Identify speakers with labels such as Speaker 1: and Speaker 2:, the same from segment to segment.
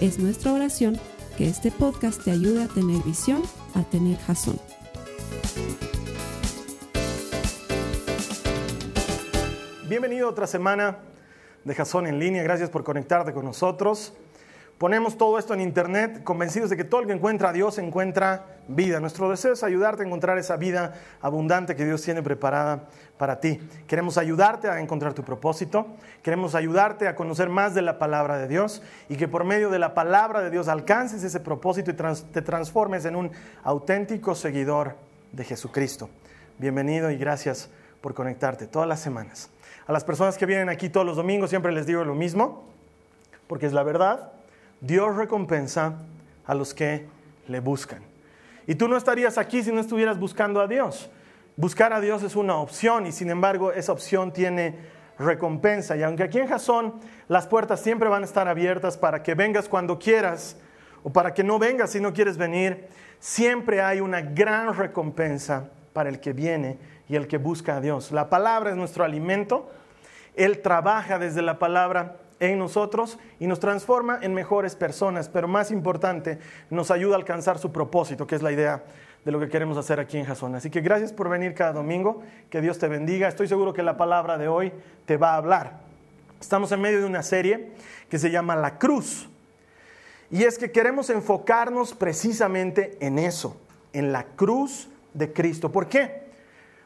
Speaker 1: Es nuestra oración que este podcast te ayude a tener visión, a tener jazón.
Speaker 2: Bienvenido a otra semana de Jazón en línea. Gracias por conectarte con nosotros. Ponemos todo esto en internet convencidos de que todo el que encuentra a Dios encuentra vida. Nuestro deseo es ayudarte a encontrar esa vida abundante que Dios tiene preparada para ti. Queremos ayudarte a encontrar tu propósito, queremos ayudarte a conocer más de la palabra de Dios y que por medio de la palabra de Dios alcances ese propósito y te transformes en un auténtico seguidor de Jesucristo. Bienvenido y gracias por conectarte todas las semanas. A las personas que vienen aquí todos los domingos siempre les digo lo mismo, porque es la verdad Dios recompensa a los que le buscan. Y tú no estarías aquí si no estuvieras buscando a Dios. Buscar a Dios es una opción y sin embargo esa opción tiene recompensa. Y aunque aquí en Jasón las puertas siempre van a estar abiertas para que vengas cuando quieras o para que no vengas si no quieres venir, siempre hay una gran recompensa para el que viene y el que busca a Dios. La palabra es nuestro alimento. Él trabaja desde la palabra en nosotros y nos transforma en mejores personas, pero más importante, nos ayuda a alcanzar su propósito, que es la idea de lo que queremos hacer aquí en Jason. Así que gracias por venir cada domingo, que Dios te bendiga. Estoy seguro que la palabra de hoy te va a hablar. Estamos en medio de una serie que se llama La Cruz. Y es que queremos enfocarnos precisamente en eso, en la cruz de Cristo. ¿Por qué?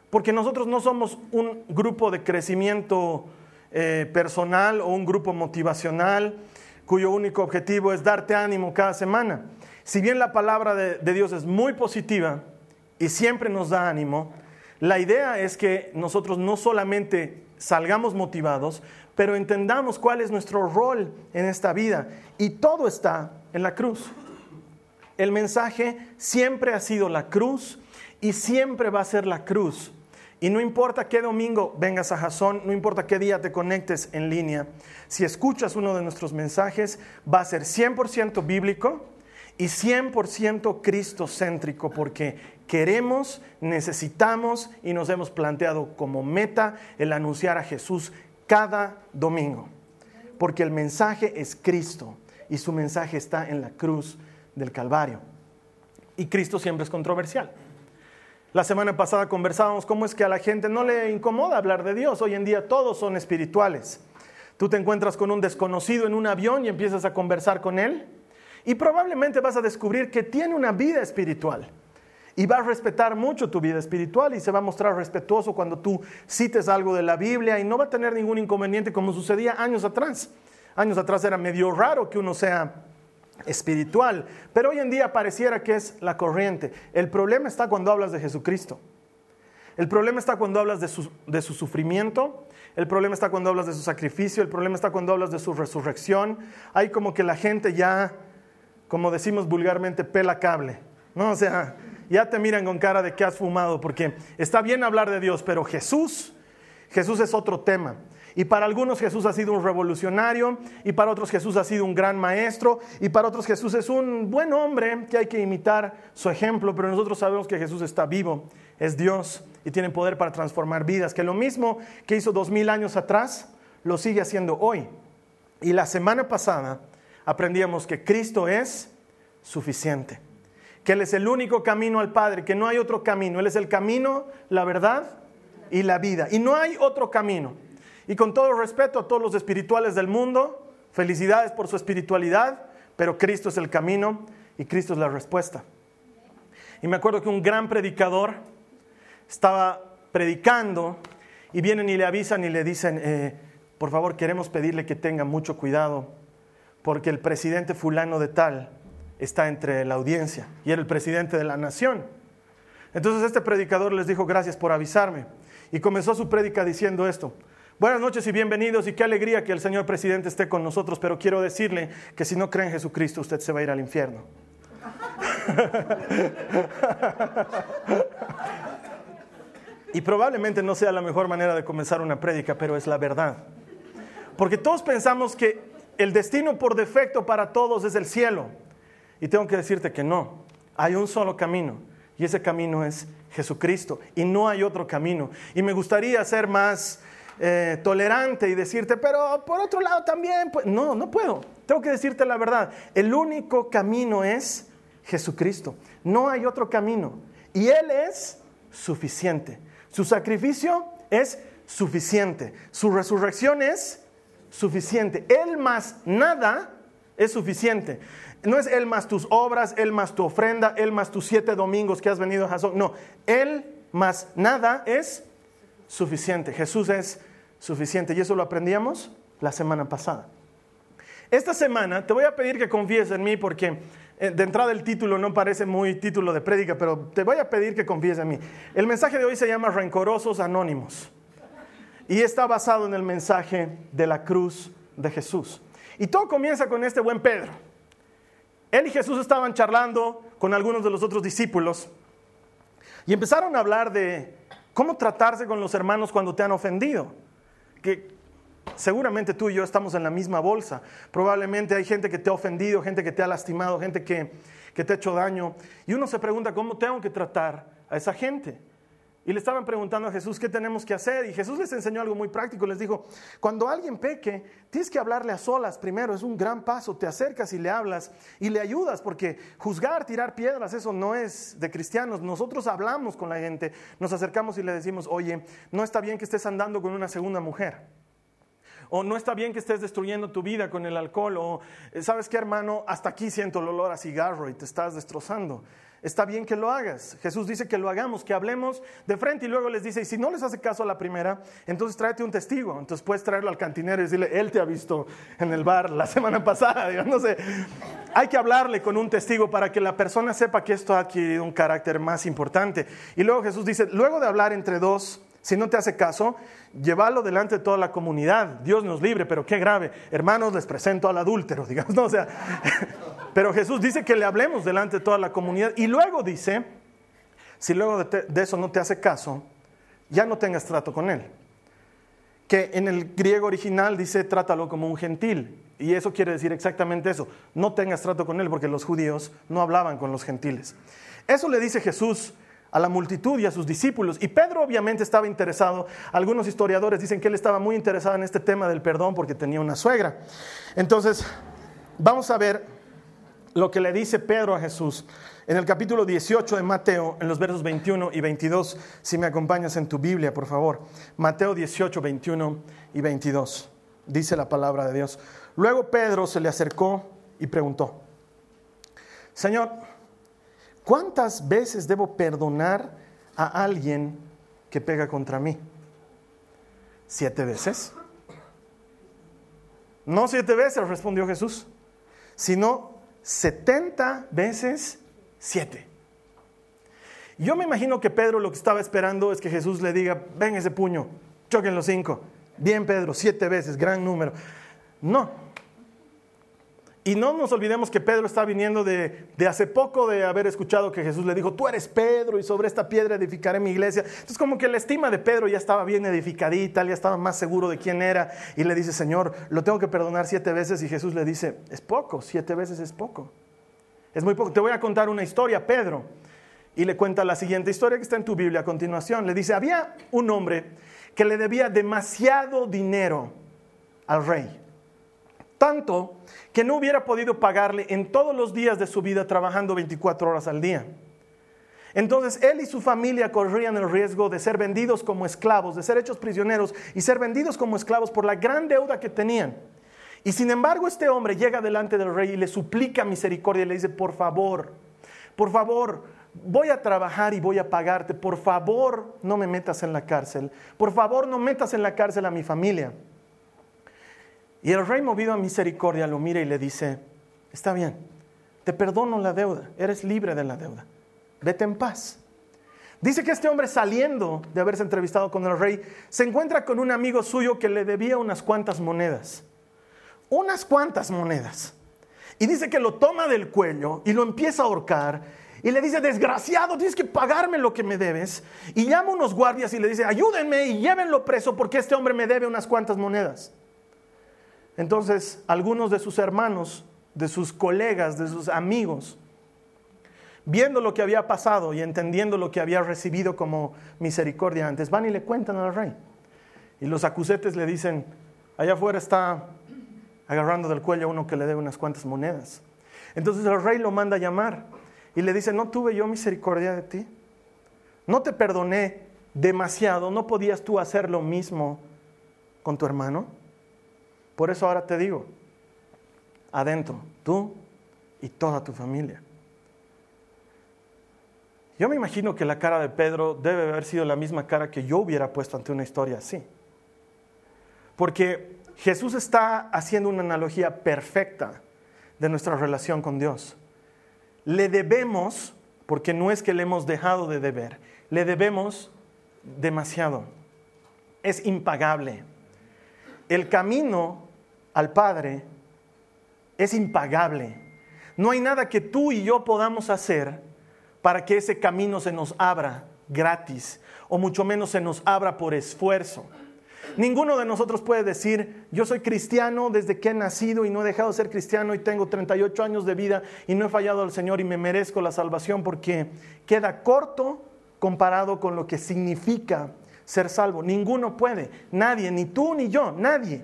Speaker 2: Porque nosotros no somos un grupo de crecimiento eh, personal o un grupo motivacional cuyo único objetivo es darte ánimo cada semana. Si bien la palabra de, de Dios es muy positiva y siempre nos da ánimo, la idea es que nosotros no solamente salgamos motivados, pero entendamos cuál es nuestro rol en esta vida. Y todo está en la cruz. El mensaje siempre ha sido la cruz y siempre va a ser la cruz. Y no importa qué domingo vengas a Jason, no importa qué día te conectes en línea, si escuchas uno de nuestros mensajes, va a ser 100% bíblico y 100% cristocéntrico, porque queremos, necesitamos y nos hemos planteado como meta el anunciar a Jesús cada domingo. Porque el mensaje es Cristo y su mensaje está en la cruz del Calvario. Y Cristo siempre es controversial. La semana pasada conversábamos cómo es que a la gente no le incomoda hablar de Dios. Hoy en día todos son espirituales. Tú te encuentras con un desconocido en un avión y empiezas a conversar con él y probablemente vas a descubrir que tiene una vida espiritual y va a respetar mucho tu vida espiritual y se va a mostrar respetuoso cuando tú cites algo de la Biblia y no va a tener ningún inconveniente como sucedía años atrás. Años atrás era medio raro que uno sea espiritual, pero hoy en día pareciera que es la corriente. El problema está cuando hablas de Jesucristo. El problema está cuando hablas de su, sufrimiento, el problema está cuando hablas de su sacrificio, el problema está cuando hablas de su resurrección. Hay como que la gente ya, como decimos vulgarmente, pela cable. ¿no? O sea, ya te miran con cara de que has fumado, porque está bien hablar de Dios, pero Jesús, Jesús es otro tema. Y para algunos Jesús ha sido un revolucionario, y para otros Jesús ha sido un gran maestro, y para otros Jesús es un buen hombre que hay que imitar su ejemplo, pero nosotros sabemos que Jesús está vivo, es Dios y tiene poder para transformar vidas, que lo mismo que hizo dos mil años atrás, lo sigue haciendo hoy. Y la semana pasada aprendíamos que Cristo es suficiente, que Él es el único camino al Padre, que no hay otro camino, Él es el camino, la verdad y la vida, y no hay otro camino. Y con todo respeto a todos los espirituales del mundo, felicidades por su espiritualidad, pero Cristo es el camino y Cristo es la respuesta. Y me acuerdo que un gran predicador estaba predicando y vienen y le avisan y le dicen, eh, por favor queremos pedirle que tenga mucho cuidado porque el presidente fulano de tal está entre la audiencia y era el presidente de la nación. Entonces este predicador les dijo, gracias por avisarme. Y comenzó su prédica diciendo esto, Buenas noches y bienvenidos y qué alegría que el señor presidente esté con nosotros, pero quiero decirle que si no cree en Jesucristo usted se va a ir al infierno. y probablemente no sea la mejor manera de comenzar una prédica, pero es la verdad. Porque todos pensamos que el destino por defecto para todos es el cielo. Y tengo que decirte que no, hay un solo camino y ese camino es Jesucristo y no hay otro camino. Y me gustaría ser más eh, tolerante y decirte, pero por otro lado también, pues, no, no puedo. Tengo que decirte la verdad. El único camino es Jesucristo. No hay otro camino. Y Él es suficiente. Su sacrificio es suficiente. Su resurrección es suficiente. Él más nada es suficiente. No es Él más tus obras, Él más tu ofrenda, Él más tus siete domingos que has venido a Jason. No, Él más nada es suficiente. Jesús es suficiente. Y eso lo aprendíamos la semana pasada. Esta semana te voy a pedir que confíes en mí porque eh, de entrada el título no parece muy título de prédica, pero te voy a pedir que confíes en mí. El mensaje de hoy se llama Rencorosos Anónimos y está basado en el mensaje de la cruz de Jesús. Y todo comienza con este buen Pedro. Él y Jesús estaban charlando con algunos de los otros discípulos y empezaron a hablar de cómo tratarse con los hermanos cuando te han ofendido. Que seguramente tú y yo estamos en la misma bolsa. Probablemente hay gente que te ha ofendido, gente que te ha lastimado, gente que, que te ha hecho daño. Y uno se pregunta, ¿cómo tengo que tratar a esa gente? Y le estaban preguntando a Jesús qué tenemos que hacer. Y Jesús les enseñó algo muy práctico. Les dijo, cuando alguien peque, tienes que hablarle a solas primero. Es un gran paso. Te acercas y le hablas y le ayudas. Porque juzgar, tirar piedras, eso no es de cristianos. Nosotros hablamos con la gente, nos acercamos y le decimos, oye, no está bien que estés andando con una segunda mujer. O no está bien que estés destruyendo tu vida con el alcohol. O, ¿sabes qué, hermano? Hasta aquí siento el olor a cigarro y te estás destrozando está bien que lo hagas. Jesús dice que lo hagamos, que hablemos de frente y luego les dice, y si no les hace caso a la primera, entonces tráete un testigo. Entonces puedes traerlo al cantinero y decirle, él te ha visto en el bar la semana pasada. no sé. Hay que hablarle con un testigo para que la persona sepa que esto ha adquirido un carácter más importante. Y luego Jesús dice, luego de hablar entre dos, si no te hace caso, llévalo delante de toda la comunidad. Dios nos libre, pero qué grave. Hermanos, les presento al adúltero, digamos. No, o sea, pero Jesús dice que le hablemos delante de toda la comunidad. Y luego dice, si luego de, de eso no te hace caso, ya no tengas trato con él. Que en el griego original dice, trátalo como un gentil. Y eso quiere decir exactamente eso. No tengas trato con él porque los judíos no hablaban con los gentiles. Eso le dice Jesús a la multitud y a sus discípulos. Y Pedro obviamente estaba interesado, algunos historiadores dicen que él estaba muy interesado en este tema del perdón porque tenía una suegra. Entonces, vamos a ver lo que le dice Pedro a Jesús en el capítulo 18 de Mateo, en los versos 21 y 22, si me acompañas en tu Biblia, por favor. Mateo 18, 21 y 22, dice la palabra de Dios. Luego Pedro se le acercó y preguntó, Señor, ¿Cuántas veces debo perdonar a alguien que pega contra mí? ¿Siete veces? No siete veces, respondió Jesús, sino setenta veces siete. Yo me imagino que Pedro lo que estaba esperando es que Jesús le diga, ven ese puño, choquen los cinco. Bien, Pedro, siete veces, gran número. No, y no nos olvidemos que Pedro está viniendo de, hace poco de haber escuchado que Jesús le dijo, tú eres Pedro y sobre esta piedra edificaré mi iglesia. Entonces como que la estima de Pedro ya estaba bien edificadita, ya estaba más seguro de quién era y le dice, Señor, lo tengo que perdonar siete veces y Jesús le dice, es poco, siete veces es poco. Es muy poco. Te voy a contar una historia, Pedro. Y le cuenta la siguiente historia que está en tu Biblia a continuación. Le dice, había un hombre que le debía demasiado dinero al rey. Tanto que no hubiera podido pagarle en todos los días de su vida trabajando 24 horas al día. Entonces él y su familia corrían el riesgo de ser vendidos como esclavos, de ser hechos prisioneros y ser vendidos como esclavos por la gran deuda que tenían. Y sin embargo este hombre llega delante del rey y le suplica misericordia y le dice, por favor, por favor, voy a trabajar y voy a pagarte, por favor no me metas en la cárcel, por favor no metas en la cárcel a mi familia. Y el rey movido a misericordia lo mira y le dice, está bien, te perdono la deuda, eres libre de la deuda, vete en paz. Dice que este hombre saliendo de haberse entrevistado con el rey, se encuentra con un amigo suyo que le debía unas cuantas monedas. Unas cuantas monedas. Y dice que lo toma del cuello y lo empieza a ahorcar. Y le dice, desgraciado, tienes que pagarme lo que me debes. Y llama a unos guardias y le dice, ayúdenme y llévenlo preso porque este hombre me debe unas cuantas monedas. Entonces, algunos de sus hermanos, de sus colegas, de sus amigos, viendo lo que había pasado y entendiendo lo que había recibido como misericordia antes, van y le cuentan al rey. Y los acusetes le dicen, allá afuera está agarrando del cuello a uno que le debe unas cuantas monedas. Entonces el rey lo manda a llamar y le dice, ¿no tuve yo misericordia de ti? ¿No te perdoné demasiado? ¿No podías tú hacer lo mismo con tu hermano? Por eso ahora te digo, adentro, tú y toda tu familia. Yo me imagino que la cara de Pedro debe haber sido la misma cara que yo hubiera puesto ante una historia así. Porque Jesús está haciendo una analogía perfecta de nuestra relación con Dios. Le debemos, porque no es que le hemos dejado de deber, le debemos demasiado. Es impagable. El camino al Padre es impagable. No hay nada que tú y yo podamos hacer para que ese camino se nos abra gratis o mucho menos se nos abra por esfuerzo. Ninguno de nosotros puede decir, yo soy cristiano desde que he nacido y no he dejado de ser cristiano y tengo 38 años de vida y no he fallado al Señor y me merezco la salvación porque queda corto comparado con lo que significa ser salvo. Ninguno puede, nadie, ni tú ni yo, nadie.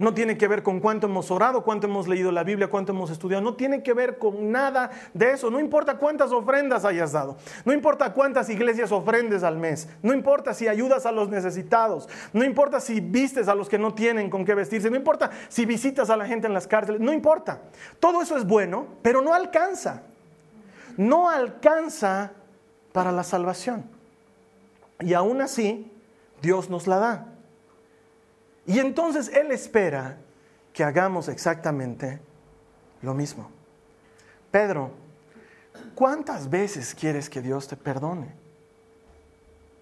Speaker 2: No tiene que ver con cuánto hemos orado, cuánto hemos leído la Biblia, cuánto hemos estudiado. No tiene que ver con nada de eso. No importa cuántas ofrendas hayas dado. No importa cuántas iglesias ofrendes al mes. No importa si ayudas a los necesitados. No importa si vistes a los que no tienen con qué vestirse. No importa si visitas a la gente en las cárceles. No importa. Todo eso es bueno, pero no alcanza. No alcanza para la salvación. Y aún así, Dios nos la da. Y entonces Él espera que hagamos exactamente lo mismo. Pedro, ¿cuántas veces quieres que Dios te perdone?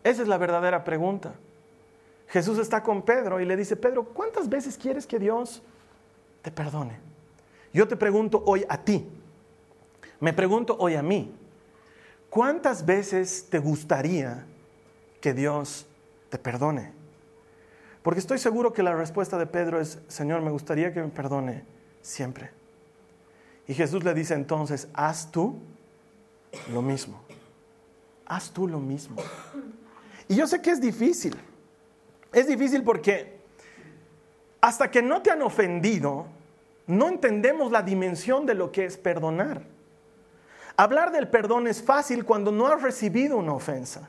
Speaker 2: Esa es la verdadera pregunta. Jesús está con Pedro y le dice, Pedro, ¿cuántas veces quieres que Dios te perdone? Yo te pregunto hoy a ti, me pregunto hoy a mí, ¿cuántas veces te gustaría que Dios te perdone? Porque estoy seguro que la respuesta de Pedro es, Señor, me gustaría que me perdone siempre. Y Jesús le dice entonces, haz tú lo mismo. Haz tú lo mismo. Y yo sé que es difícil. Es difícil porque hasta que no te han ofendido, no entendemos la dimensión de lo que es perdonar. Hablar del perdón es fácil cuando no has recibido una ofensa.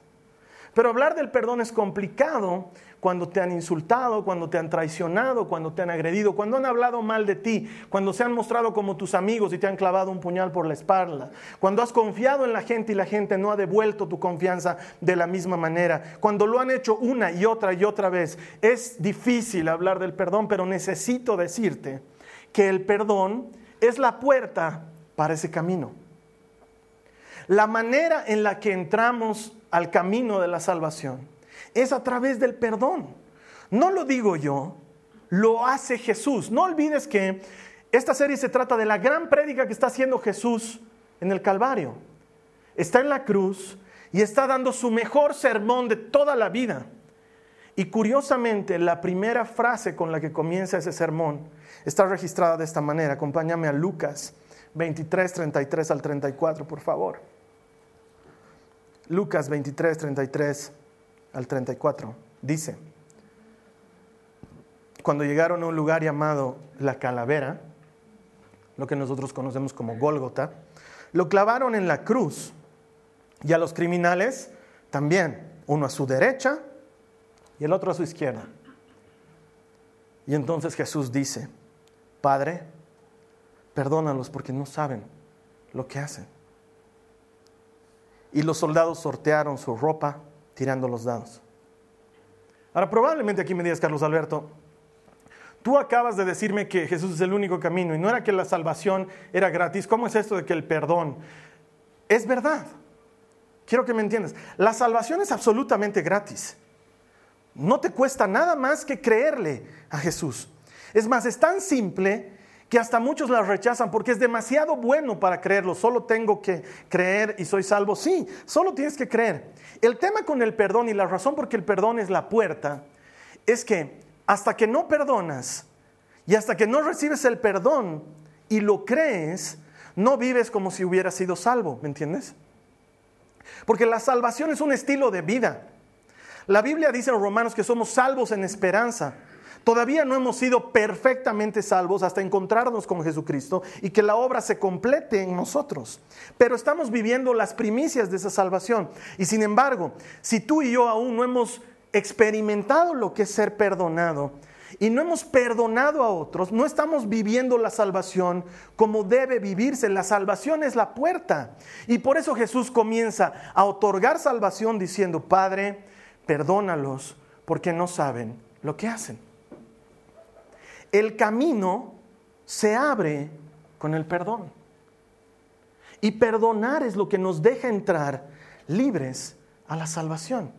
Speaker 2: Pero hablar del perdón es complicado cuando te han insultado, cuando te han traicionado, cuando te han agredido, cuando han hablado mal de ti, cuando se han mostrado como tus amigos y te han clavado un puñal por la espalda, cuando has confiado en la gente y la gente no ha devuelto tu confianza de la misma manera, cuando lo han hecho una y otra y otra vez. Es difícil hablar del perdón, pero necesito decirte que el perdón es la puerta para ese camino. La manera en la que entramos al camino de la salvación es a través del perdón. No lo digo yo, lo hace Jesús. No olvides que esta serie se trata de la gran prédica que está haciendo Jesús en el Calvario. Está en la cruz y está dando su mejor sermón de toda la vida. Y curiosamente, la primera frase con la que comienza ese sermón está registrada de esta manera. Acompáñame a Lucas 23, 33 al 34, por favor. Lucas 23, 33 al 34. Dice, cuando llegaron a un lugar llamado la calavera, lo que nosotros conocemos como Gólgota, lo clavaron en la cruz y a los criminales también, uno a su derecha y el otro a su izquierda. Y entonces Jesús dice, Padre, perdónalos porque no saben lo que hacen. Y los soldados sortearon su ropa tirando los dados. Ahora, probablemente aquí me digas, Carlos Alberto, tú acabas de decirme que Jesús es el único camino y no era que la salvación era gratis. ¿Cómo es esto de que el perdón? Es verdad quiero que me entiendas, la salvación es absolutamente gratis. No te cuesta nada más que creerle a Jesús. Es más, es tan simple que hasta muchos la rechazan porque es demasiado bueno para creerlo. Solo tengo que creer y soy salvo. Sí, solo tienes que creer. El tema con el perdón y la razón por que el perdón es la puerta es que hasta que no perdonas y hasta que no recibes el perdón y lo crees, no vives como si hubieras sido salvo, ¿me entiendes? Porque la salvación es un estilo de vida. La Biblia dice en Romanos que somos salvos en esperanza. Todavía no hemos sido perfectamente salvos hasta encontrarnos con Jesucristo y que la obra se complete en nosotros. Pero estamos viviendo las primicias de esa salvación. Y sin embargo, si tú y yo aún no hemos experimentado lo que es ser perdonado y no hemos perdonado a otros, no estamos viviendo la salvación como debe vivirse. La salvación es la puerta. Y por eso Jesús comienza a otorgar salvación diciendo, Padre, perdónalos porque no saben lo que hacen el camino se abre con el perdón. Y perdonar es lo que nos deja entrar libres a la salvación.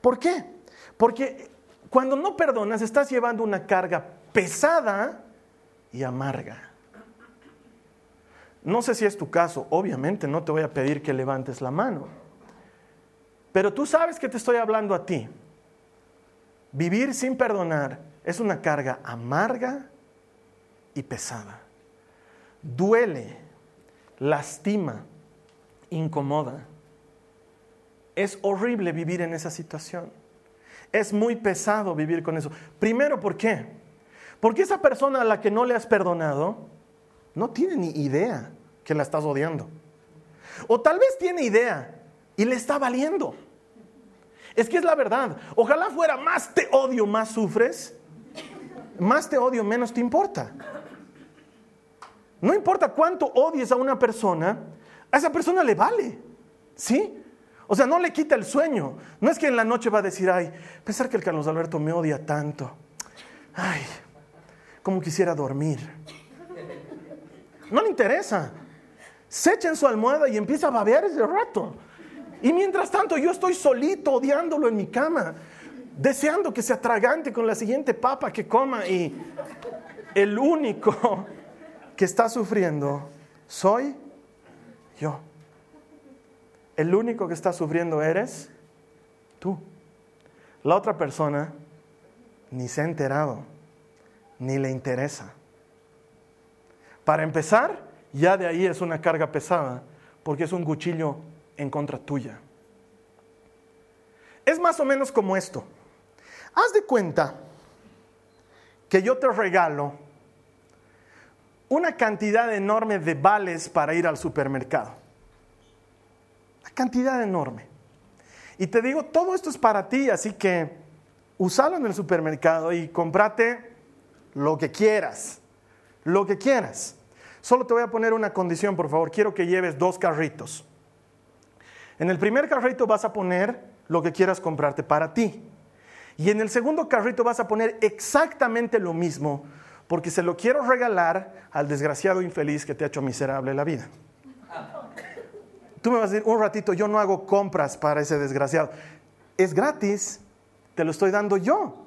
Speaker 2: ¿Por qué? Porque cuando no perdonas estás llevando una carga pesada y amarga. No sé si es tu caso, obviamente no te voy a pedir que levantes la mano, pero tú sabes que te estoy hablando a ti. Vivir sin perdonar es una carga amarga y pesada. Duele, lastima, incomoda. Es horrible vivir en esa situación. Es muy pesado vivir con eso. Primero, ¿por qué? Porque esa persona a la que no le has perdonado no tiene ni idea que la estás odiando. O tal vez tiene idea y le está valiendo. Es que es la verdad. Ojalá fuera más te odio, más sufres más te odio, menos te importa. No importa cuánto odies a una persona, a esa persona le vale. ¿Sí? O sea, no le quita el sueño. No es que en la noche va a decir, ay, pensar que el Carlos Alberto me odia tanto. Ay, como quisiera dormir. No le interesa. Se echa en su almohada y empieza a babear ese rato. Y mientras tanto yo estoy solito odiándolo en mi cama deseando que se atragante con la siguiente papa que coma y el único que está sufriendo soy yo. El único que está sufriendo eres tú. La otra persona ni se ha enterado, ni le interesa. Para empezar, ya de ahí es una carga pesada, porque es un cuchillo en contra tuya. Es más o menos como esto. Haz de cuenta que yo te regalo una cantidad enorme de vales para ir al supermercado. Una cantidad enorme. Y te digo, todo esto es para ti, así que usalo en el supermercado y comprate lo que quieras. Lo que quieras. Solo te voy a poner una condición, por favor. Quiero que lleves dos carritos. En el primer carrito vas a poner lo que quieras comprarte para ti. Y en el segundo carrito vas a poner exactamente lo mismo, porque se lo quiero regalar al desgraciado infeliz que te ha hecho miserable la vida. Tú me vas a decir, un ratito, yo no hago compras para ese desgraciado. Es gratis, te lo estoy dando yo.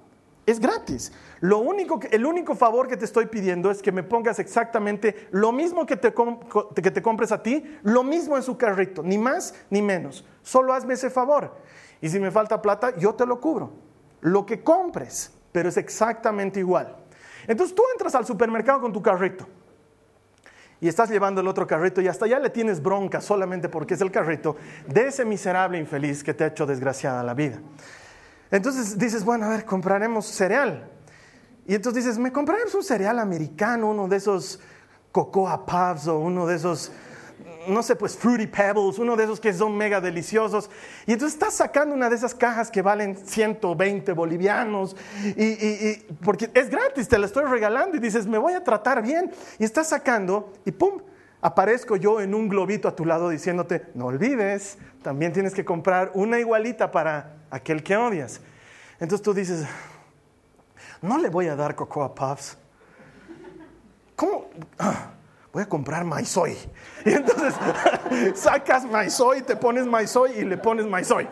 Speaker 2: Es gratis. Lo único el único favor que te estoy pidiendo es que me pongas exactamente lo mismo que te, que te compres a ti, lo mismo en su carrito, ni más ni menos. Solo hazme ese favor. Y si me falta plata, yo te lo cubro lo que compres, pero es exactamente igual. Entonces tú entras al supermercado con tu carrito y estás llevando el otro carrito y hasta ya le tienes bronca solamente porque es el carrito de ese miserable infeliz que te ha hecho desgraciada la vida. Entonces dices, bueno, a ver, compraremos cereal. Y entonces dices, me compraremos un cereal americano, uno de esos Cocoa Puffs o uno de esos no sé, pues Fruity Pebbles, uno de esos que son mega deliciosos. Y entonces estás sacando una de esas cajas que valen 120 bolivianos, y, porque es gratis, te la estoy regalando y dices, me voy a tratar bien. Y estás sacando y ¡pum! Aparezco yo en un globito a tu lado diciéndote, no olvides, también tienes que comprar una igualita para aquel que odias. Entonces tú dices, no le voy a dar Cocoa Puffs. ¿Cómo? Voy a comprar maizoy. Y entonces sacas maizoy, te pones maizoy y le pones maizoy.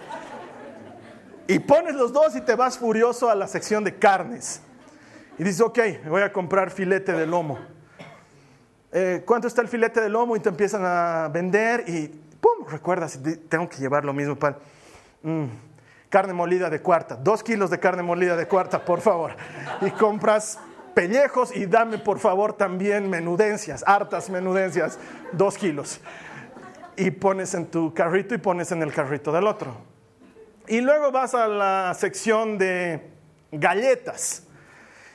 Speaker 2: Y pones los dos y te vas furioso a la sección de carnes. Y dices, ok, voy a comprar filete de lomo. Eh, ¿Cuánto está el filete de lomo? Y te empiezan a vender y, ¡pum! Recuerdas, tengo que llevar lo mismo para... Mm, carne molida de cuarta, dos kilos de carne molida de cuarta, por favor. Y compras pellejos y dame por favor también menudencias, hartas menudencias, dos kilos. Y pones en tu carrito y pones en el carrito del otro. Y luego vas a la sección de galletas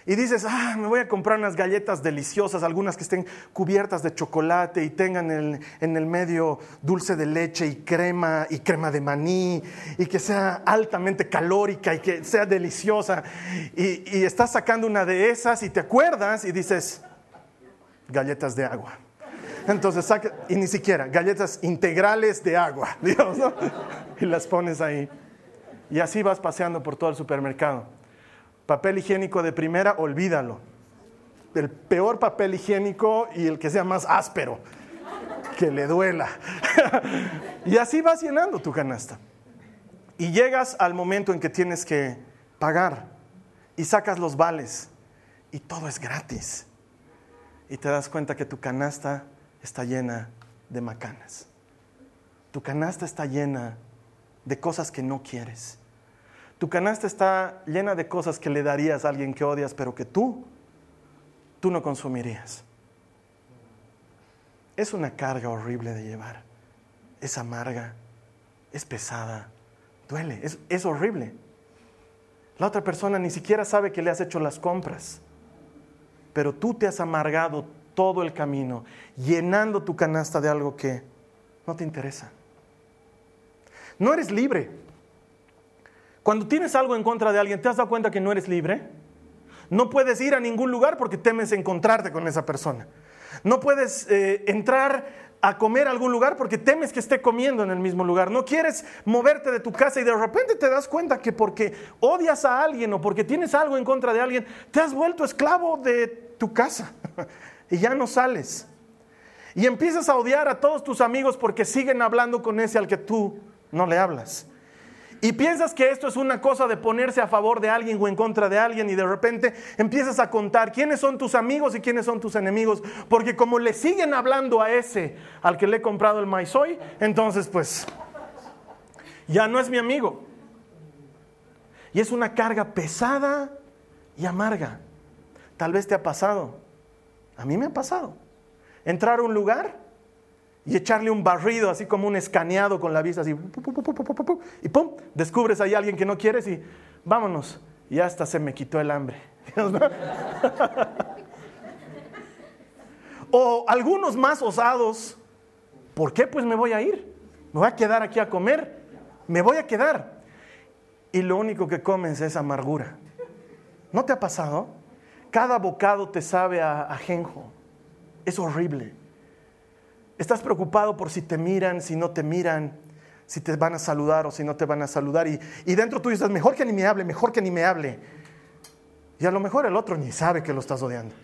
Speaker 2: y dices, ah, me voy a comprar unas galletas deliciosas, algunas que estén cubiertas de chocolate y tengan en el medio dulce de leche y crema y crema de maní y que sea altamente calórica y que sea deliciosa. Y, y estás sacando una de esas y te acuerdas y dices, galletas de agua. Entonces saca, y ni siquiera, galletas integrales de agua, Dios, ¿no? Y las pones ahí. Y así vas paseando por todo el supermercado Papel higiénico de primera, olvídalo. El peor papel higiénico y el que sea más áspero, que le duela. y así vas llenando tu canasta. Y llegas al momento en que tienes que pagar y sacas los vales y todo es gratis. Y te das cuenta que tu canasta está llena de macanas. Tu canasta está llena de cosas que no quieres. Tu canasta está llena de cosas que le darías a alguien que odias, pero que tú, tú no consumirías. Es una carga horrible de llevar. Es amarga, es pesada, duele, es, es horrible. La otra persona ni siquiera sabe que le has hecho las compras, pero tú te has amargado todo el camino, llenando tu canasta de algo que no te interesa. No eres libre. Cuando tienes algo en contra de alguien, ¿te has dado cuenta que no eres libre? No puedes ir a ningún lugar porque temes encontrarte con esa persona. No puedes eh, entrar a comer a algún lugar porque temes que esté comiendo en el mismo lugar. No quieres moverte de tu casa y de repente te das cuenta que porque odias a alguien o porque tienes algo en contra de alguien, te has vuelto esclavo de tu casa y ya no sales. Y empiezas a odiar a todos tus amigos porque siguen hablando con ese al que tú no le hablas. Y piensas que esto es una cosa de ponerse a favor de alguien o en contra de alguien y de repente empiezas a contar quiénes son tus amigos y quiénes son tus enemigos, porque como le siguen hablando a ese al que le he comprado el maizoy, entonces pues ya no es mi amigo. Y es una carga pesada y amarga. Tal vez te ha pasado. A mí me ha pasado. Entrar a un lugar y echarle un barrido, así como un escaneado con la vista, así, y pum, descubres ahí a alguien que no quieres y vámonos. Y hasta se me quitó el hambre. o algunos más osados, ¿por qué? Pues me voy a ir. Me voy a quedar aquí a comer. Me voy a quedar. Y lo único que comes es amargura. ¿No te ha pasado? Cada bocado te sabe a ajenjo. Es horrible. Estás preocupado por si te miran, si no te miran, si te van a saludar o si no te van a saludar. Y, dentro tú dices, mejor que ni me hable, mejor que ni me hable. Y a lo mejor el otro ni sabe que lo estás odiando.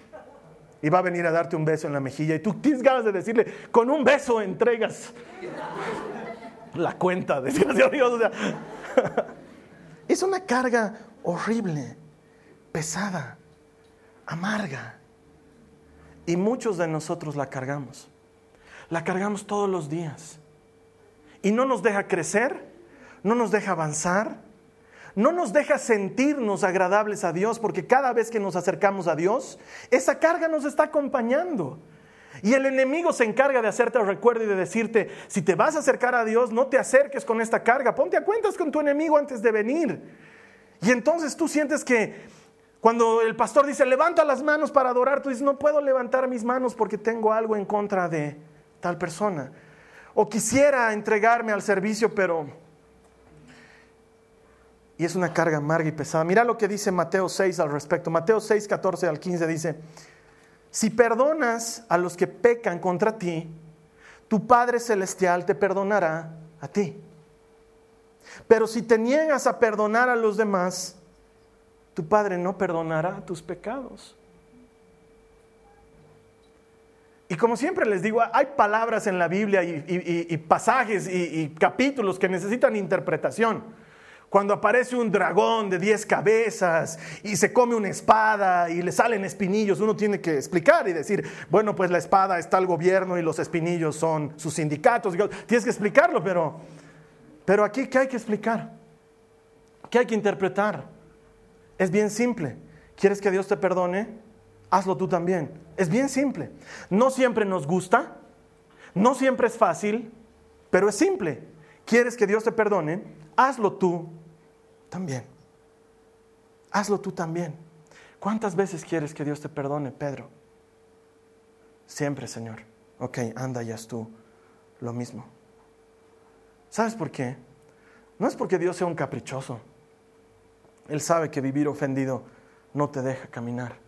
Speaker 2: Y va a venir a darte un beso en la mejilla y tú tienes ganas de decirle, con un beso entregas la cuenta, de Dios. es una carga horrible, pesada, amarga. Y muchos de nosotros la cargamos la cargamos todos los días. Y no nos deja crecer, no nos deja avanzar, no nos deja sentirnos agradables a Dios, porque cada vez que nos acercamos a Dios, esa carga nos está acompañando. Y el enemigo se encarga de hacerte el recuerdo y de decirte, si te vas a acercar a Dios, no te acerques con esta carga, ponte a cuentas con tu enemigo antes de venir. Y entonces tú sientes que cuando el pastor dice, levanta las manos para adorar, tú dices, no puedo levantar mis manos porque tengo algo en contra de tal persona. O quisiera entregarme al servicio, pero... Y es una carga amarga y pesada. Mira lo que dice Mateo 6 al respecto. Mateo 6, 14 al 15 dice, si perdonas a los que pecan contra ti, tu Padre Celestial te perdonará a ti. Pero si te niegas a perdonar a los demás, tu Padre no perdonará tus pecados. Y como siempre les digo, hay palabras en la Biblia y, pasajes y, capítulos que necesitan interpretación. Cuando aparece un dragón de diez cabezas y se come una espada y le salen espinillos, uno tiene que explicar y decir, bueno, pues la espada está al gobierno y los espinillos son sus sindicatos. Tienes que explicarlo, pero, pero aquí, ¿qué hay que explicar? ¿Qué hay que interpretar? Es bien simple. ¿Quieres que Dios te perdone? hazlo tú también. Es bien simple. No siempre nos gusta, no siempre es fácil, pero es simple. ¿Quieres que Dios te perdone? Hazlo tú también. Hazlo tú también. ¿Cuántas veces quieres que Dios te perdone, Pedro? Siempre, Señor. Ok, anda y haz tú lo mismo. ¿Sabes por qué? No es porque Dios sea un caprichoso. Él sabe que vivir ofendido no te deja caminar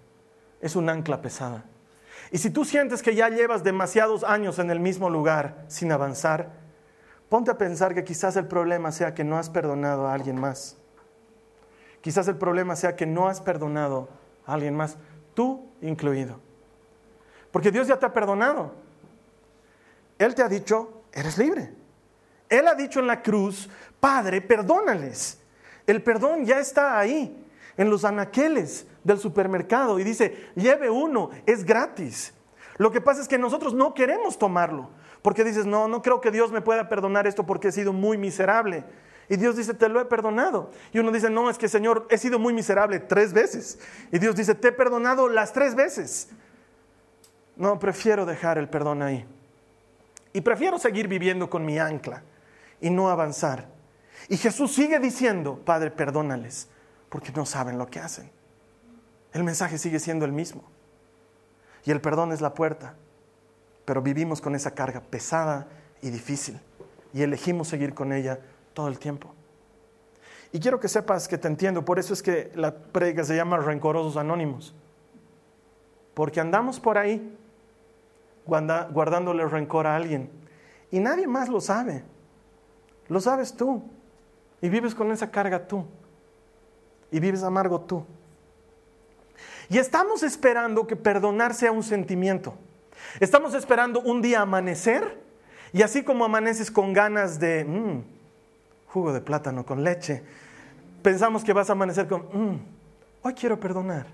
Speaker 2: es un ancla pesada. Y si tú sientes que ya llevas demasiados años en el mismo lugar sin avanzar, ponte a pensar que quizás el problema sea que no has perdonado a alguien más. Quizás el problema sea que no has perdonado a alguien más, tú incluido. Porque Dios ya te ha perdonado. Él te ha dicho, eres libre. Él ha dicho en la cruz, Padre, perdónales. El perdón ya está ahí, en los anaqueles del supermercado y dice, lleve uno, es gratis. Lo que pasa es que nosotros no queremos tomarlo, porque dices, no, no creo que Dios me pueda perdonar esto porque he sido muy miserable. Y Dios dice, te lo he perdonado. Y uno dice, no, es que Señor, he sido muy miserable tres veces. Y Dios dice, te he perdonado las tres veces. No, prefiero dejar el perdón ahí. Y prefiero seguir viviendo con mi ancla y no avanzar. Y Jesús sigue diciendo, Padre, perdónales, porque no saben lo que hacen. El mensaje sigue siendo el mismo. Y el perdón es la puerta. Pero vivimos con esa carga pesada y difícil. Y elegimos seguir con ella todo el tiempo. Y quiero que sepas que te entiendo. Por eso es que la predica se llama Rencorosos Anónimos. Porque andamos por ahí guardándole rencor a alguien. Y nadie más lo sabe. Lo sabes tú. Y vives con esa carga tú. Y vives amargo tú. Y estamos esperando que perdonar sea un sentimiento. Estamos esperando un día amanecer y así como amaneces con ganas de mm, jugo de plátano con leche, pensamos que vas a amanecer con, mm, hoy quiero perdonar.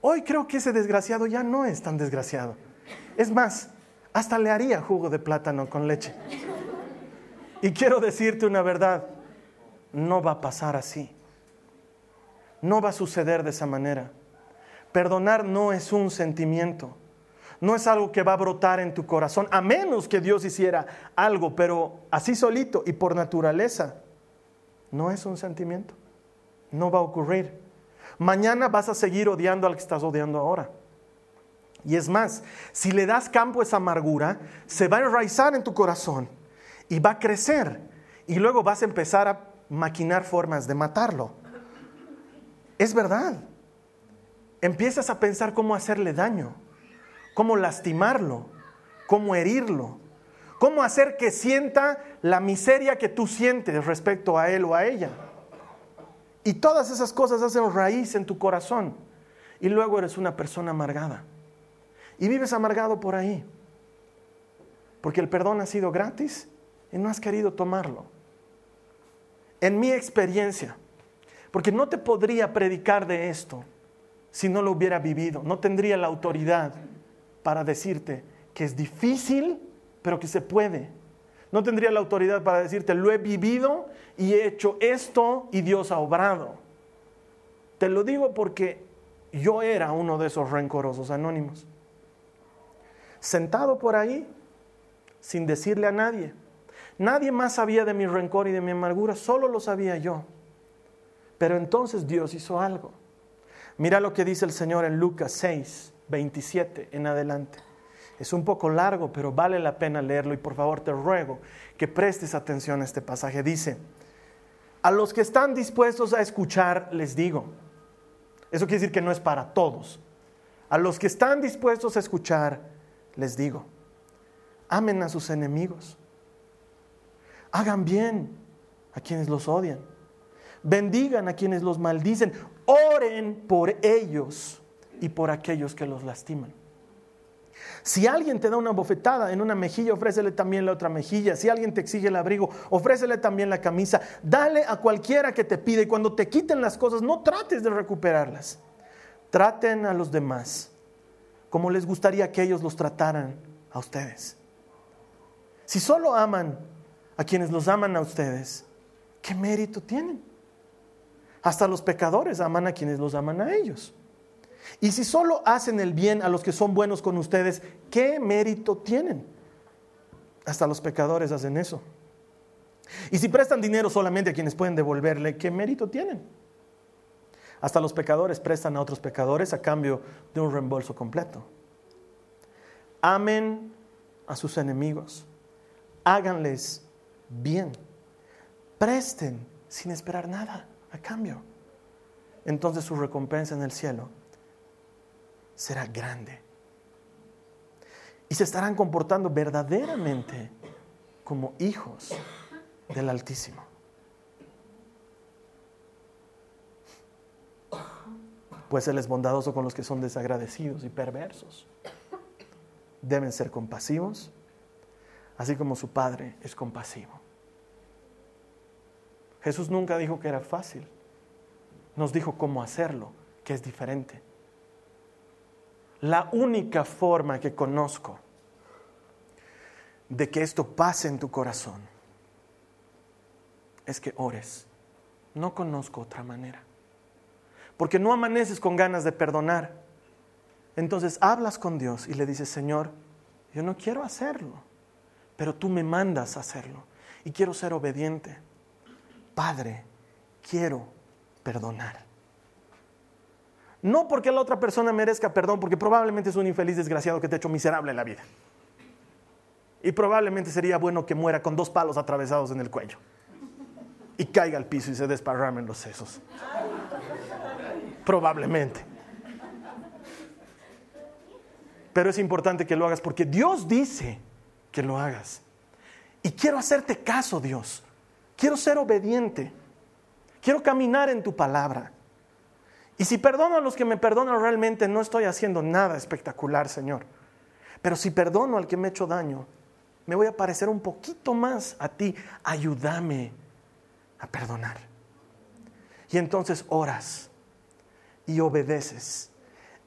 Speaker 2: Hoy creo que ese desgraciado ya no es tan desgraciado. Es más, hasta le haría jugo de plátano con leche. Y quiero decirte una verdad, no va a pasar así. No va a suceder de esa manera. Perdonar no es un sentimiento, no es algo que va a brotar en tu corazón, a menos que Dios hiciera algo, pero así solito y por naturaleza, no es un sentimiento, no va a ocurrir. Mañana vas a seguir odiando al que estás odiando ahora. Y es más, si le das campo a esa amargura, se va a enraizar en tu corazón y va a crecer. Y luego vas a empezar a maquinar formas de matarlo. Es verdad empiezas a pensar cómo hacerle daño, cómo lastimarlo, cómo herirlo, cómo hacer que sienta la miseria que tú sientes respecto a él o a ella. Y todas esas cosas hacen raíz en tu corazón. Y luego eres una persona amargada. Y vives amargado por ahí. Porque el perdón ha sido gratis y no has querido tomarlo. En mi experiencia, porque no te podría predicar de esto si no lo hubiera vivido. No tendría la autoridad para decirte que es difícil, pero que se puede. No tendría la autoridad para decirte, lo he vivido y he hecho esto y Dios ha obrado. Te lo digo porque yo era uno de esos rencorosos anónimos. Sentado por ahí, sin decirle a nadie. Nadie más sabía de mi rencor y de mi amargura, solo lo sabía yo. Pero entonces Dios hizo algo. Mira lo que dice el Señor en Lucas 6, 27 en adelante. Es un poco largo, pero vale la pena leerlo y por favor te ruego que prestes atención a este pasaje. Dice, a los que están dispuestos a escuchar les digo, eso quiere decir que no es para todos, a los que están dispuestos a escuchar les digo, amen a sus enemigos, hagan bien a quienes los odian, bendigan a quienes los maldicen, oren por ellos y por aquellos que los lastiman. Si alguien te da una bofetada en una mejilla, ofrécele también la otra mejilla. Si alguien te exige el abrigo, ofrécele también la camisa. Dale a cualquiera que te pide. Y cuando te quiten las cosas, no trates de recuperarlas. Traten a los demás como les gustaría que ellos los trataran a ustedes. Si solo aman a quienes los aman a ustedes, ¿qué mérito tienen? Hasta los pecadores aman a quienes los aman a ellos. Y si solo hacen el bien a los que son buenos con ustedes, ¿qué mérito tienen? Hasta los pecadores hacen eso. Y si prestan dinero solamente a quienes pueden devolverle, ¿qué mérito tienen? Hasta los pecadores prestan a otros pecadores a cambio de un reembolso completo. Amen a sus enemigos. Háganles bien. Presten sin esperar nada a cambio. Entonces su recompensa en el cielo será grande. Y se estarán comportando verdaderamente como hijos del Altísimo. Pues Él es bondadoso con los que son desagradecidos y perversos. Deben ser compasivos, así como su Padre es compasivo. Jesús nunca dijo que era fácil. Nos dijo cómo hacerlo, que es diferente. La única forma que conozco de que esto pase en tu corazón es que ores. No conozco otra manera. Porque no amaneces con ganas de perdonar. Entonces hablas con Dios y le dices, Señor, yo no quiero hacerlo, pero tú me mandas a hacerlo y quiero ser obediente. Padre, quiero perdonar. No porque la otra persona merezca perdón, porque probablemente es un infeliz desgraciado que te ha hecho miserable en la vida. Y probablemente sería bueno que muera con dos palos atravesados en el cuello. Y caiga al piso y se desparramen los sesos. Probablemente. Pero es importante que lo hagas porque Dios dice que lo hagas. Y quiero hacerte caso, Dios. Quiero ser obediente. Quiero caminar en tu palabra. Y si perdono a los que me perdonan realmente, no estoy haciendo nada espectacular, Señor. Pero si perdono al que me ha hecho daño, me voy a parecer un poquito más a ti. Ayúdame a perdonar. Y entonces oras y obedeces.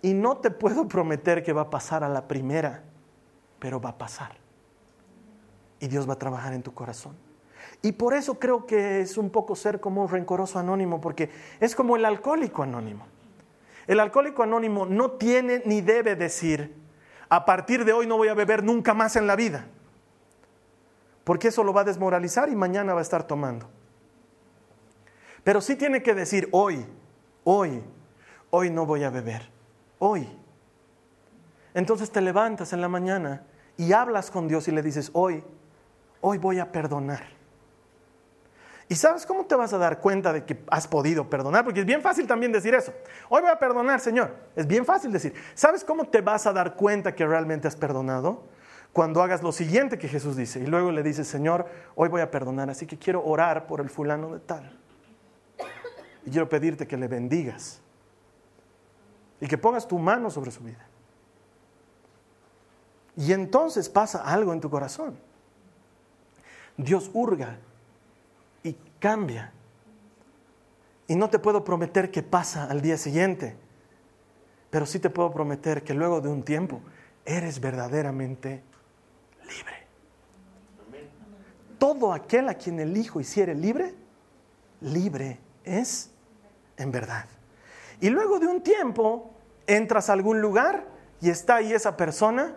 Speaker 2: Y no te puedo prometer que va a pasar a la primera, pero va a pasar. Y Dios va a trabajar en tu corazón. Y por eso creo que es un poco ser como un rencoroso anónimo, porque es como el alcohólico anónimo. El alcohólico anónimo no tiene ni debe decir, a partir de hoy no voy a beber nunca más en la vida, porque eso lo va a desmoralizar y mañana va a estar tomando. Pero sí tiene que decir, hoy, hoy, hoy no voy a beber, hoy. Entonces te levantas en la mañana y hablas con Dios y le dices, hoy, hoy voy a perdonar. ¿Y sabes cómo te vas a dar cuenta de que has podido perdonar? Porque es bien fácil también decir eso. Hoy voy a perdonar, Señor. Es bien fácil decir. ¿Sabes cómo te vas a dar cuenta que realmente has perdonado? Cuando hagas lo siguiente que Jesús dice. Y luego le dices, Señor, hoy voy a perdonar. Así que quiero orar por el fulano de tal. Y quiero pedirte que le bendigas. Y que pongas tu mano sobre su vida. Y entonces pasa algo en tu corazón. Dios hurga cambia. Y no te puedo prometer que pasa al día siguiente, pero sí te puedo prometer que luego de un tiempo eres verdaderamente libre. Todo aquel a quien el Hijo hiciere libre, libre es en verdad. Y luego de un tiempo entras a algún lugar y está ahí esa persona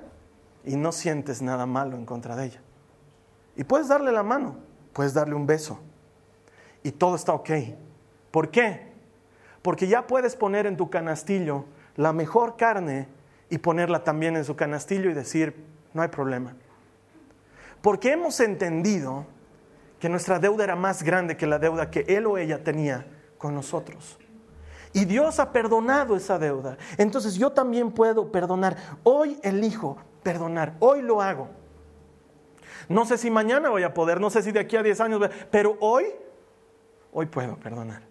Speaker 2: y no sientes nada malo en contra de ella. Y puedes darle la mano, puedes darle un beso, y todo está ok. ¿Por qué? Porque ya puedes poner en tu canastillo la mejor carne y ponerla también en su canastillo y decir, no hay problema. Porque hemos entendido que nuestra deuda era más grande que la deuda que él o ella tenía con nosotros. Y Dios ha perdonado esa deuda. Entonces yo también puedo perdonar. Hoy elijo perdonar. Hoy lo hago. No sé si mañana voy a poder, no sé si de aquí a 10 años, pero hoy Hoy puedo perdonar.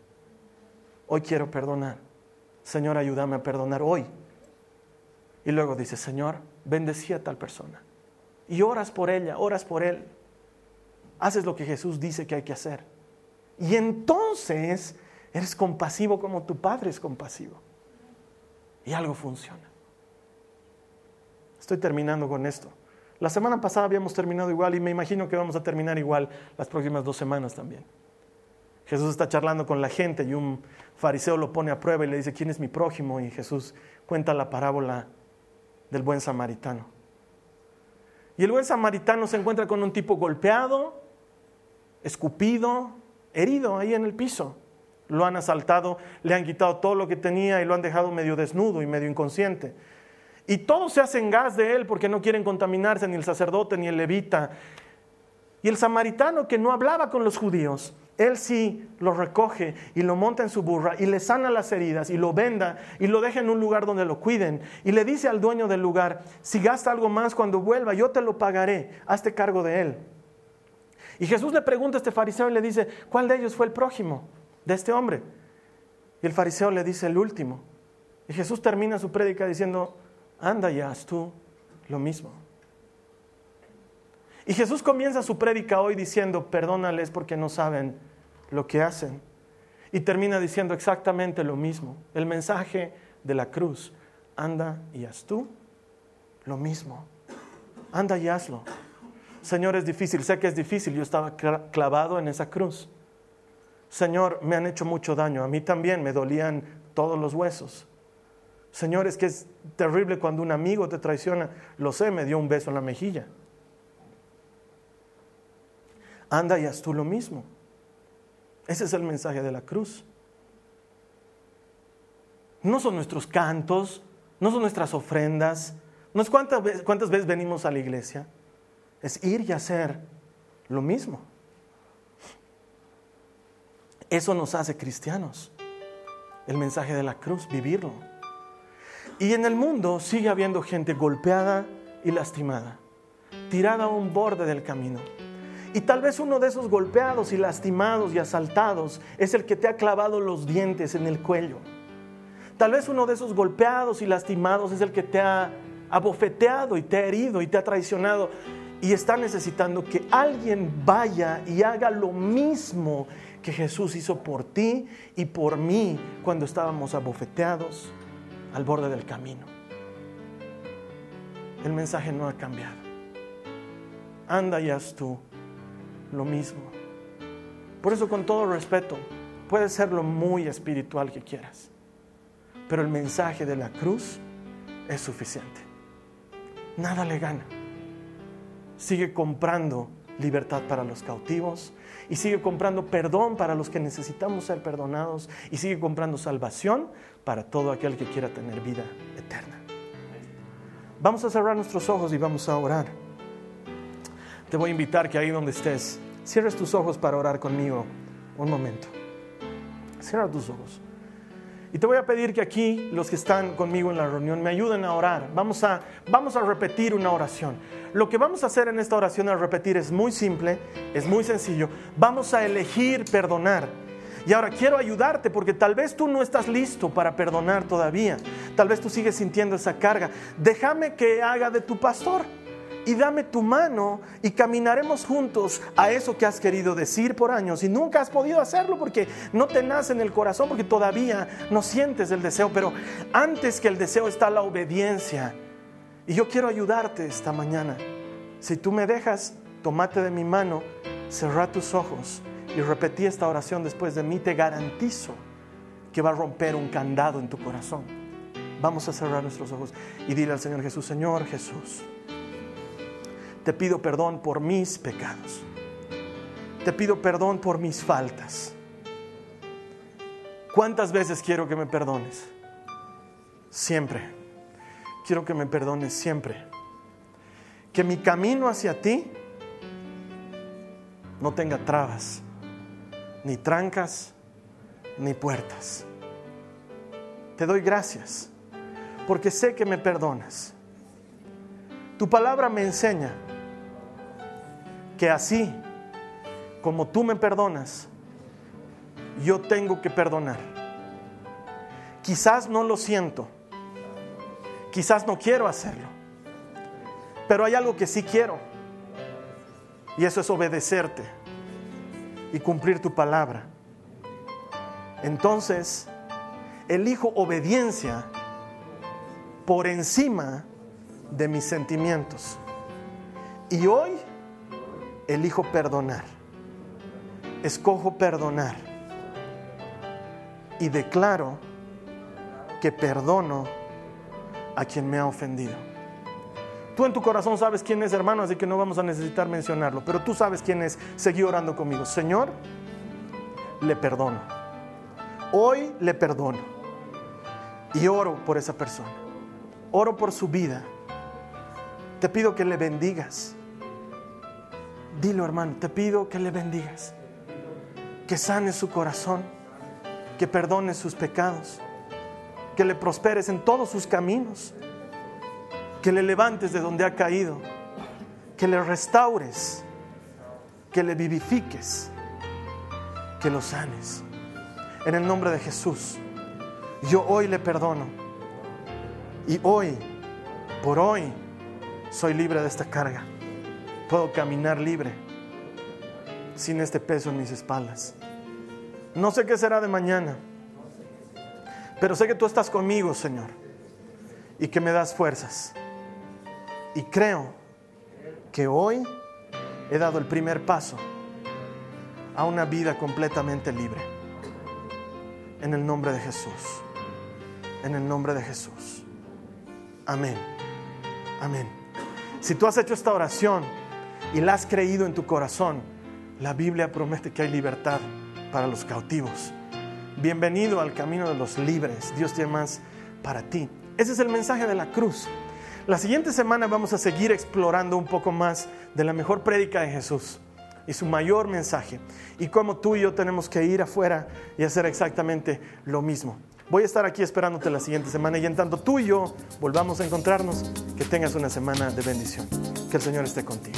Speaker 2: Hoy quiero perdonar. Señor, ayúdame a perdonar hoy. Y luego dice, Señor, bendecí a tal persona. Y oras por ella, oras por él. Haces lo que Jesús dice que hay que hacer. Y entonces eres compasivo como tu Padre es compasivo. Y algo funciona. Estoy terminando con esto. La semana pasada habíamos terminado igual y me imagino que vamos a terminar igual las próximas dos semanas también. Jesús está charlando con la gente y un fariseo lo pone a prueba y le dice, ¿quién es mi prójimo? Y Jesús cuenta la parábola del buen samaritano. Y el buen samaritano se encuentra con un tipo golpeado, escupido, herido ahí en el piso. Lo han asaltado, le han quitado todo lo que tenía y lo han dejado medio desnudo y medio inconsciente. Y todos se hacen gas de él porque no quieren contaminarse, ni el sacerdote ni el levita. Y el samaritano que no hablaba con los judíos, él sí lo recoge y lo monta en su burra y le sana las heridas y lo venda y lo deja en un lugar donde lo cuiden. Y le dice al dueño del lugar, si gasta algo más cuando vuelva, yo te lo pagaré, hazte cargo de él. Y Jesús le pregunta a este fariseo y le dice, ¿cuál de ellos fue el prójimo de este hombre? Y el fariseo le dice el último. Y Jesús termina su prédica diciendo, anda y haz tú lo mismo. Y Jesús comienza su prédica hoy diciendo, perdónales porque no saben lo que hacen. Y termina diciendo exactamente lo mismo. El mensaje de la cruz, anda y haz tú lo mismo. Anda y hazlo. Señor, es difícil, sé que es difícil, yo estaba clavado en esa cruz. Señor, me han hecho mucho daño, a mí también me dolían todos los huesos. Señor, es que es terrible cuando un amigo te traiciona. Lo sé, me dio un beso en la mejilla. Anda y haz tú lo mismo. Ese es el mensaje de la cruz. No son nuestros cantos, no son nuestras ofrendas, no es cuántas veces, cuántas veces venimos a la iglesia. Es ir y hacer lo mismo. Eso nos hace cristianos. El mensaje de la cruz, vivirlo. Y en el mundo sigue habiendo gente golpeada y lastimada, tirada a un borde del camino. Y tal vez uno de esos golpeados y lastimados y asaltados es el que te ha clavado los dientes en el cuello. Tal vez uno de esos golpeados y lastimados es el que te ha abofeteado y te ha herido y te ha traicionado y está necesitando que alguien vaya y haga lo mismo que Jesús hizo por ti y por mí cuando estábamos abofeteados, al borde del camino. El mensaje no ha cambiado. Anda y haz tú lo mismo. Por eso con todo respeto, puede ser lo muy espiritual que quieras, pero el mensaje de la cruz es suficiente. Nada le gana. Sigue comprando libertad para los cautivos y sigue comprando perdón para los que necesitamos ser perdonados y sigue comprando salvación para todo aquel que quiera tener vida eterna. Vamos a cerrar nuestros ojos y vamos a orar. Te voy a invitar que ahí donde estés, cierres tus ojos para orar conmigo un momento. Cierra tus ojos. Y te voy a pedir que aquí los que están conmigo en la reunión me ayuden a orar. Vamos a, vamos a repetir una oración. Lo que vamos a hacer en esta oración al repetir es muy simple, es muy sencillo. Vamos a elegir perdonar. Y ahora quiero ayudarte porque tal vez tú no estás listo para perdonar todavía. Tal vez tú sigues sintiendo esa carga. Déjame que haga de tu pastor y dame tu mano y caminaremos juntos a eso que has querido decir por años y nunca has podido hacerlo porque no te nace en el corazón, porque todavía no sientes el deseo, pero antes que el deseo está la obediencia. Y yo quiero ayudarte esta mañana. Si tú me dejas, tomate de mi mano, cerra tus ojos y repetí esta oración después de mí, te garantizo que va a romper un candado en tu corazón. Vamos a cerrar nuestros ojos y dile al Señor Jesús, Señor Jesús, te pido perdón por mis pecados. Te pido perdón por mis faltas. ¿Cuántas veces quiero que me perdones? Siempre. Quiero que me perdones siempre. Que mi camino hacia ti no tenga trabas ni trancas, ni puertas. Te doy gracias porque sé que me perdonas. Tu palabra me enseña que así como tú me perdonas, yo tengo que perdonar. Quizás no lo siento, quizás no quiero hacerlo, pero hay algo que sí quiero, y eso es obedecerte y cumplir tu palabra. Entonces, elijo obediencia por encima de mis sentimientos. Y hoy elijo perdonar. Escojo perdonar. Y declaro que perdono a quien me ha ofendido. Tú en tu corazón sabes quién es hermano, así que no vamos a necesitar mencionarlo, pero tú sabes quién es. Seguí orando conmigo. Señor, le perdono. Hoy le perdono. Y oro por esa persona. Oro por su vida. Te pido que le bendigas. Dilo hermano, te pido que le bendigas. Que sane su corazón. Que perdone sus pecados que le prosperes en todos sus caminos, que le levantes de donde ha caído, que le restaures, que le vivifiques, que lo sanes. En el nombre de Jesús, yo hoy le perdono y hoy, por hoy, soy libre de esta carga. Puedo caminar libre sin este peso en mis espaldas. No sé qué será de mañana pero sé que tú estás conmigo, Señor, y que me das fuerzas. Y creo que hoy he dado el primer paso a una vida completamente libre. En el nombre de Jesús. En el nombre de Jesús. Amén. Amén. Si tú has hecho esta oración y la has creído en tu corazón, la Biblia promete que hay libertad para los cautivos Bienvenido al camino de los libres. Dios tiene más para ti. Ese es el mensaje de la cruz. La siguiente semana vamos a seguir explorando un poco más de la mejor prédica de Jesús y su mayor mensaje y cómo tú y yo tenemos que ir afuera y hacer exactamente lo mismo. Voy a estar aquí esperándote la siguiente semana y en tanto tú y yo volvamos a encontrarnos, que tengas una semana de bendición. Que el Señor esté contigo.